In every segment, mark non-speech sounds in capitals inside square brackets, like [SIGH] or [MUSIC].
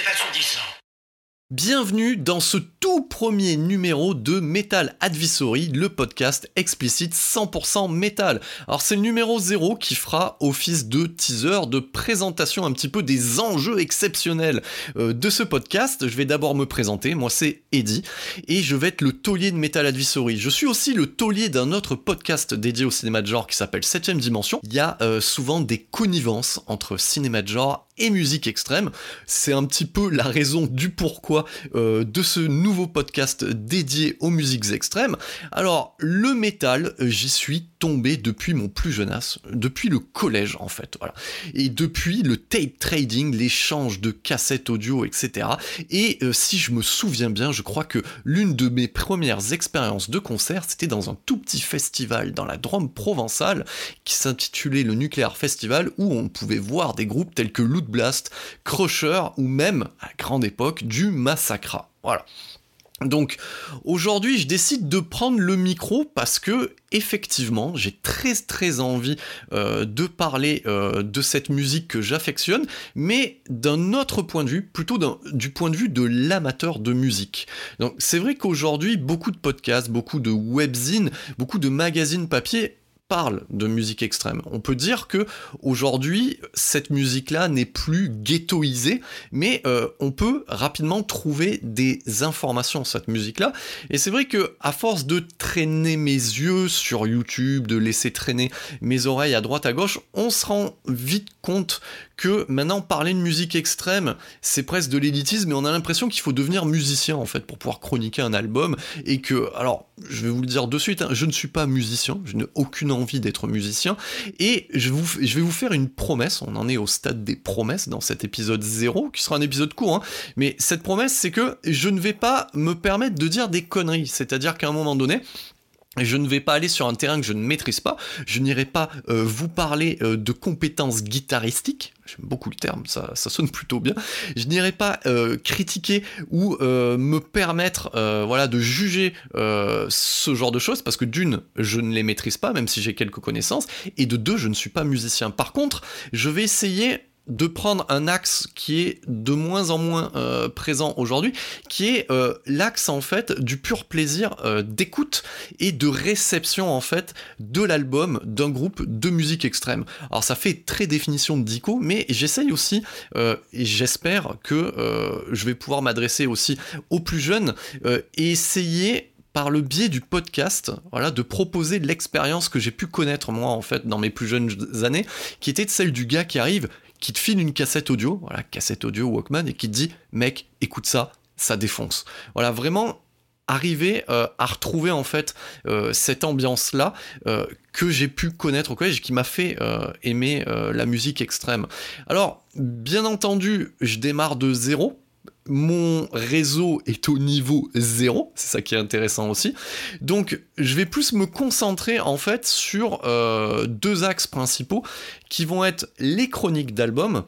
Assourdissant. Bienvenue dans ce tout premier numéro de Metal Advisory, le podcast explicite 100% métal. Alors c'est le numéro 0 qui fera office de teaser, de présentation un petit peu des enjeux exceptionnels euh, de ce podcast. Je vais d'abord me présenter, moi c'est Eddie, et je vais être le taulier de Metal Advisory. Je suis aussi le taulier d'un autre podcast dédié au cinéma de genre qui s'appelle 7ème Dimension. Il y a euh, souvent des connivences entre cinéma de genre et musique extrême. C'est un petit peu la raison du pourquoi euh, de ce nouveau podcast dédié aux musiques extrêmes. Alors, le métal, j'y suis depuis mon plus jeune âge, depuis le collège en fait, voilà. Et depuis le tape trading, l'échange de cassettes audio, etc. Et euh, si je me souviens bien, je crois que l'une de mes premières expériences de concert, c'était dans un tout petit festival dans la Drôme provençale qui s'intitulait le Nuclear Festival où on pouvait voir des groupes tels que Loot Blast, Crusher ou même, à grande époque, du Massacra. Voilà. Donc aujourd'hui, je décide de prendre le micro parce que effectivement, j'ai très très envie euh, de parler euh, de cette musique que j'affectionne, mais d'un autre point de vue, plutôt du point de vue de l'amateur de musique. Donc c'est vrai qu'aujourd'hui, beaucoup de podcasts, beaucoup de webzines, beaucoup de magazines papier parle de musique extrême. On peut dire que aujourd'hui, cette musique-là n'est plus ghettoisée, mais euh, on peut rapidement trouver des informations cette musique-là. Et c'est vrai que à force de traîner mes yeux sur YouTube, de laisser traîner mes oreilles à droite à gauche, on se rend vite compte que maintenant parler de musique extrême, c'est presque de l'élitisme, mais on a l'impression qu'il faut devenir musicien en fait pour pouvoir chroniquer un album et que, alors, je vais vous le dire de suite, hein, je ne suis pas musicien, je n'ai aucune envie d'être musicien et je, vais vous faire une promesse, on en est au stade des promesses dans cet épisode 0, qui sera un épisode court, hein, mais cette promesse c'est que je ne vais pas me permettre de dire des conneries, c'est-à-dire qu'à un moment donné, je ne vais pas aller sur un terrain que je ne maîtrise pas, je n'irai pas euh, vous parler euh, de compétences guitaristiques, j'aime beaucoup le terme, ça, sonne plutôt bien, je n'irai pas euh, critiquer ou me permettre voilà, de juger ce genre de choses, parce que d'une, je ne les maîtrise pas, même si j'ai quelques connaissances, et de deux, je ne suis pas musicien. Par contre, je vais essayer de prendre un axe qui est de moins en moins euh, présent aujourd'hui, qui est euh, l'axe en fait du pur plaisir euh, d'écoute et de réception en fait de l'album d'un groupe de musique extrême. Alors ça fait très définition de dico, mais j'essaye aussi et j'espère que je vais pouvoir m'adresser aussi aux plus jeunes et essayer par le biais du podcast, voilà, de proposer l'expérience que j'ai pu connaître moi en fait dans mes plus jeunes années, qui était celle du gars qui arrive, qui te file une cassette audio, voilà, cassette audio Walkman, et qui te dit, mec, écoute ça, ça défonce. Voilà, vraiment arriver euh, à retrouver en fait euh, cette ambiance là euh, que j'ai pu connaître au collège qui m'a fait aimer la musique extrême alors bien entendu je démarre de zéro mon réseau est au niveau zéro, c'est ça qui est intéressant aussi. Donc je vais plus me concentrer en fait sur euh, deux axes principaux qui vont être les chroniques d'albums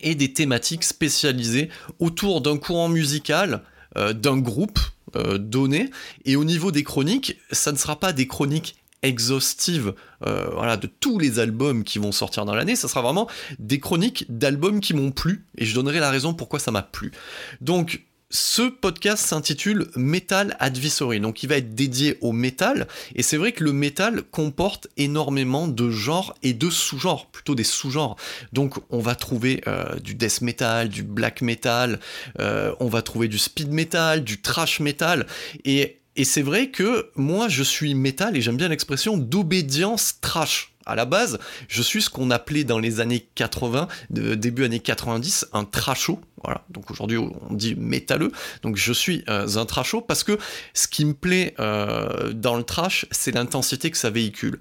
et des thématiques spécialisées autour d'un courant musical, euh, d'un groupe euh, donné. Et au niveau des chroniques, ça ne sera pas des chroniques exhaustive euh, voilà, de tous les albums qui vont sortir dans l'année, ça sera vraiment des chroniques d'albums qui m'ont plu, et je donnerai la raison pourquoi ça m'a plu. Donc, ce podcast s'intitule Metal Advisory, donc il va être dédié au métal, et c'est vrai que le métal comporte énormément de genres et de sous-genres, plutôt des sous-genres. Donc on va trouver euh, du death metal, du black metal, euh, on va trouver du speed metal, du trash metal, et et c'est vrai que moi je suis métal et j'aime bien l'expression d'obédience trash à la base, je suis ce qu'on appelait dans les années 80, début années 90, un trasho. Voilà, donc aujourd'hui on dit métalleux. Donc je suis euh, un trasho parce que ce qui me plaît euh, dans le trash, c'est l'intensité que ça véhicule.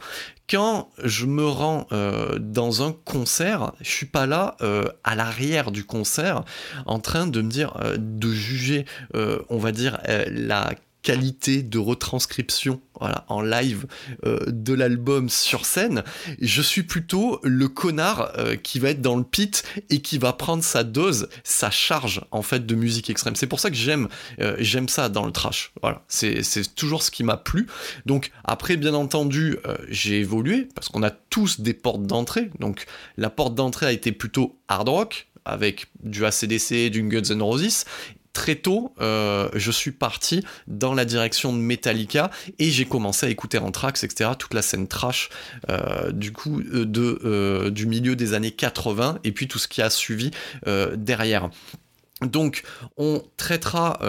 Quand je me rends euh, dans un concert, je suis pas là à l'arrière du concert en train de me dire, de juger, on va dire, la qualité de retranscription voilà, en live euh, de l'album sur scène, je suis plutôt le connard euh, qui va être dans le pit et qui va prendre sa dose, sa charge en fait de musique extrême. C'est pour ça que j'aime euh, j'aime ça dans le trash. Voilà, c'est toujours ce qui m'a plu. Donc après, bien entendu, j'ai évolué parce qu'on a tous des portes d'entrée. Donc la porte d'entrée a été plutôt hard rock avec du ACDC, du Guns N' Roses, très tôt, euh, je suis parti dans la direction de Metallica et j'ai commencé à écouter Anthrax, etc. Toute la scène trash euh, du coup euh, de, du milieu des années 80 et puis tout ce qui a suivi derrière. Donc, on traitera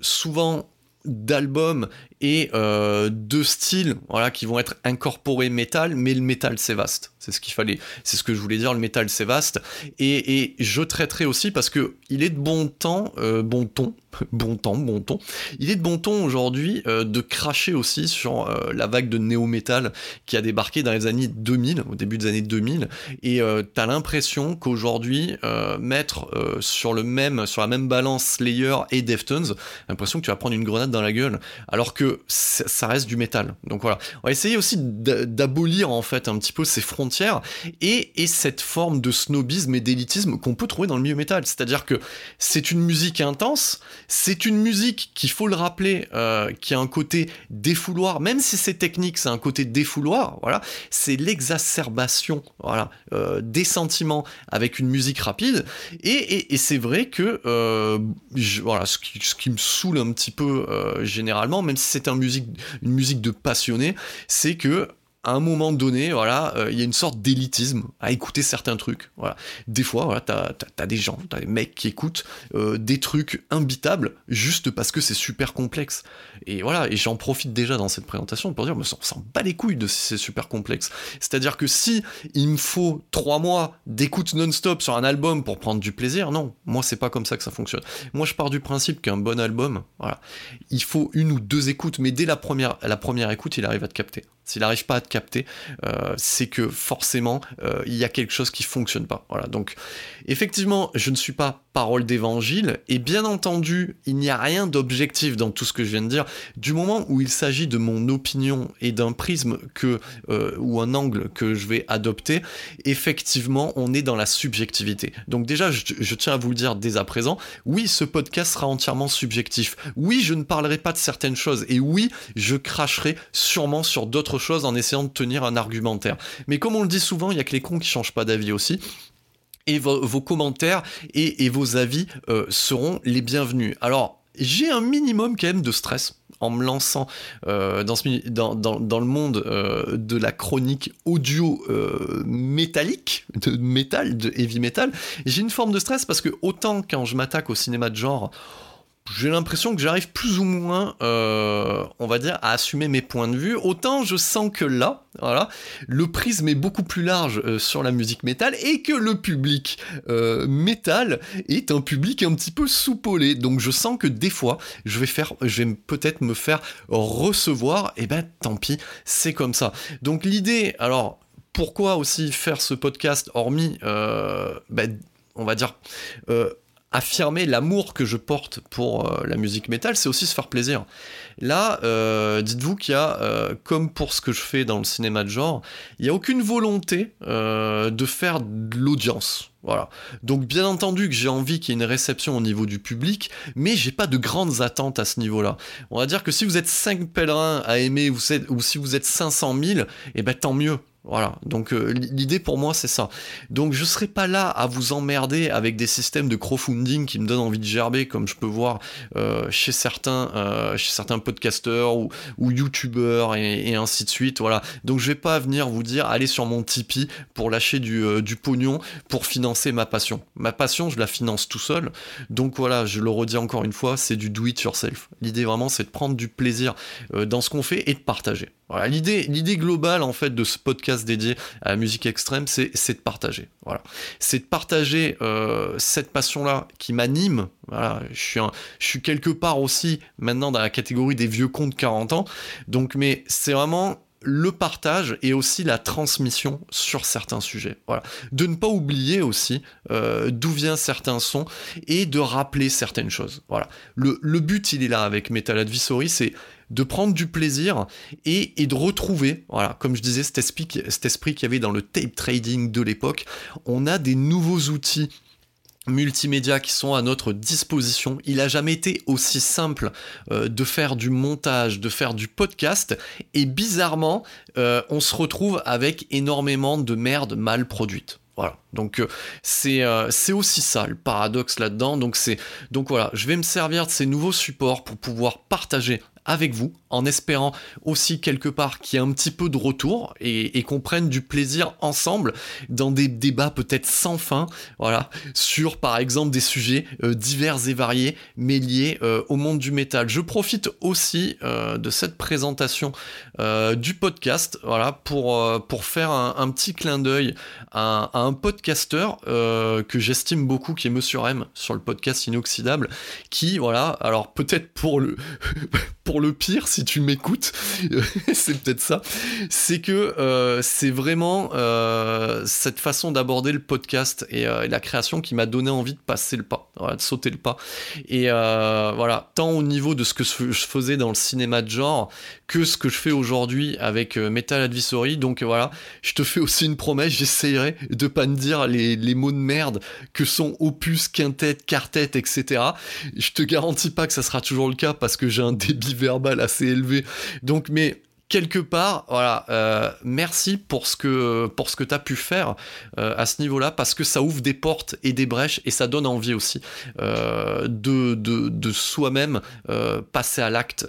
souvent d'albums et euh, de styles voilà, qui vont être incorporés métal, mais le métal c'est vaste. C'est ce qu'il fallait, c'est ce que je voulais dire, le métal c'est vaste. Et, je traiterai aussi parce que il est de bon temps, euh, bon ton, [LAUGHS] bon temps, bon ton, il est de bon ton aujourd'hui euh, de cracher aussi sur la vague de néo-métal qui a débarqué dans les années 2000, au début des années 2000. Et t'as l'impression qu'aujourd'hui, mettre sur, le même, sur la même balance Slayer et Deftones, l'impression que tu vas prendre une grenade dans la gueule. Alors que ça reste du métal. Donc voilà, on va essayer aussi d'abolir en fait un petit peu ces frontières et, cette forme de snobisme et d'élitisme qu'on peut trouver dans le milieu métal. C'est-à-dire que c'est une musique intense, c'est une musique qu'il faut le rappeler, euh, qui a un côté défouloir, même si c'est technique, c'est un côté défouloir. Voilà, c'est l'exacerbation, voilà, euh, des sentiments avec une musique rapide. Et, c'est vrai que euh, voilà, ce qui, ce qui, me saoule un petit peu généralement, même si c'est une musique de passionné, c'est que à un moment donné, voilà, euh, il y a une sorte d'élitisme à écouter certains trucs. Voilà. Des fois, voilà, t'as as, des gens, t'as des mecs qui écoutent euh, des trucs imbitables juste parce que c'est super complexe. Et voilà, et j'en profite déjà dans cette présentation pour dire, mais on s'en bat les couilles de si c'est super complexe. C'est-à-dire que si il me faut trois mois d'écoute non-stop sur un album pour prendre du plaisir, non, moi c'est pas comme ça que ça fonctionne. Moi je pars du principe qu'un bon album, il faut une ou deux écoutes, mais dès la première, la première écoute, il arrive à te capter. S'il n'arrive pas à te capter, euh, c'est que forcément euh, il y a quelque chose qui fonctionne pas. Voilà. Donc effectivement, je ne suis pas parole d'évangile et bien entendu, il n'y a rien d'objectif dans tout ce que je viens de dire. Du moment où il s'agit de mon opinion et d'un prisme que euh, ou un angle que je vais adopter, effectivement, on est dans la subjectivité. Donc déjà, je, tiens à vous le dire dès à présent. Oui, ce podcast sera entièrement subjectif. Oui, je ne parlerai pas de certaines choses et oui, je cracherai sûrement sur d'autres chose en essayant de tenir un argumentaire. Mais comme on le dit souvent, il y a que les cons qui changent pas d'avis aussi et vos, commentaires et, vos avis euh, seront les bienvenus. Alors, j'ai un minimum quand même de stress en me lançant euh, dans, le monde euh, de la chronique audio métallique, de métal, de heavy metal. J'ai une forme de stress parce que autant quand je m'attaque au cinéma de genre, j'ai l'impression que j'arrive plus ou moins, euh, on va dire, à assumer mes points de vue. Autant je sens que là, voilà, le prisme est beaucoup plus large euh, sur la musique métal et que le public euh, métal est un public un petit peu soupolé. Donc je sens que des fois, je vais faire, je vais peut-être me faire recevoir. Et ben tant pis, c'est comme ça. Donc l'idée, alors pourquoi aussi faire ce podcast hormis, ben, on va dire affirmer l'amour que je porte pour euh, la musique métal, c'est aussi se faire plaisir. Là, euh, dites-vous qu'il y a, euh, comme pour ce que je fais dans le cinéma de genre, il n'y a aucune volonté de faire de l'audience. Voilà. Donc bien entendu que j'ai envie qu'il y ait une réception au niveau du public, mais j'ai pas de grandes attentes à ce niveau-là. On va dire que si vous êtes 5 pèlerins à aimer ou, si vous êtes 500 000, et ben tant mieux. Voilà. Donc euh, l'idée pour moi c'est ça. Donc je serai pas là à vous emmerder avec des systèmes de crowdfunding qui me donnent envie de gerber comme je peux voir euh, chez certains euh, chez certains podcasteurs ou, ou youtubeurs et, ainsi de suite. Voilà. Donc je vais pas venir vous dire allez sur mon Tipeee pour lâcher du, du pognon pour financer ma passion. Ma passion je la finance tout seul. Donc voilà, je le redis encore une fois, c'est du do it yourself. L'idée vraiment c'est de prendre du plaisir dans ce qu'on fait et de partager. L'idée, l'idée globale en fait de ce podcast dédié à la musique extrême, c'est, de partager. Voilà, c'est de partager euh, cette passion-là qui m'anime. Voilà, je suis, je suis quelque part aussi maintenant dans la catégorie des vieux cons de 40 ans. Donc, mais c'est vraiment le partage et aussi la transmission sur certains sujets. Voilà. De ne pas oublier aussi euh, d'où viennent certains sons et de rappeler certaines choses. Voilà. Le, le but, il est là avec Metal Advisory, c'est de prendre du plaisir et, de retrouver, voilà, comme je disais, cet esprit, cet esprit qu'il y avait dans le tape trading de l'époque. On a des nouveaux outils multimédia qui sont à notre disposition. Il a jamais été aussi simple euh, de faire du montage, de faire du podcast, et bizarrement, euh, on se retrouve avec énormément de merde mal produite. Voilà, donc euh, c'est aussi ça le paradoxe là-dedans. Donc c'est donc voilà, je vais me servir de ces nouveaux supports pour pouvoir partager avec vous, en espérant aussi quelque part qu'il y ait un petit peu de retour et, qu'on prenne du plaisir ensemble dans des débats peut-être sans fin, voilà, sur par exemple des sujets euh, divers et variés, mais liés euh, au monde du métal. Je profite aussi euh, de cette présentation du podcast, voilà, pour, pour faire un, petit clin d'œil à, à, un podcasteur que j'estime beaucoup, qui est Monsieur M sur le podcast Inoxydable, qui, voilà, alors peut-être pour le [LAUGHS] pour le pire, si tu m'écoutes, [LAUGHS] c'est peut-être ça, c'est que euh, c'est vraiment euh, cette façon d'aborder le podcast euh, et, la création qui m'a donné envie de passer le pas, de sauter le pas. Et voilà, tant au niveau de ce que je faisais dans le cinéma de genre que ce que je fais aujourd'hui avec Metal Advisory. Donc voilà, je te fais aussi une promesse, j'essayerai de pas me dire les, mots de merde que sont opus, quintet, quartet, etc. Je te garantis pas que ça sera toujours le cas parce que j'ai un débit assez élevé. Donc, mais quelque part, voilà, euh, merci pour ce que pour ce que t'as pu faire euh, à ce niveau-là, parce que ça ouvre des portes et des brèches et ça donne envie aussi euh, de, de, de soi-même passer à l'acte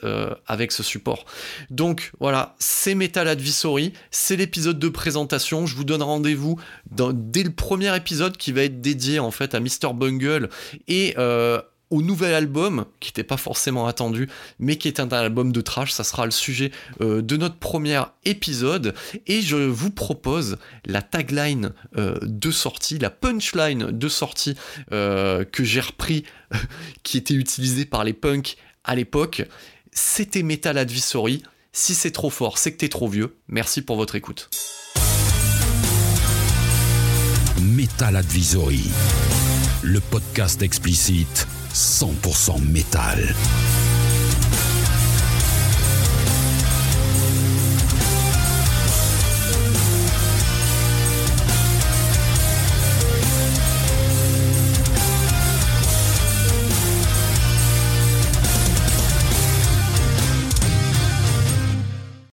avec ce support. Donc voilà, c'est Metal Advisory, c'est l'épisode de présentation. Je vous donne rendez-vous dès le premier épisode qui va être dédié en fait à Mr Bungle et au nouvel album, qui n'était pas forcément attendu, mais qui est un, album de trash. Ça sera le sujet euh, de notre premier épisode. Et je vous propose la tagline euh, de sortie, la punchline de sortie euh, que j'ai repris, [LAUGHS] qui était utilisée par les punks à l'époque. C'était Metal Advisory. Si c'est trop fort, c'est que t'es trop vieux. Merci pour votre écoute. Metal Advisory, le podcast explicite 100% métal.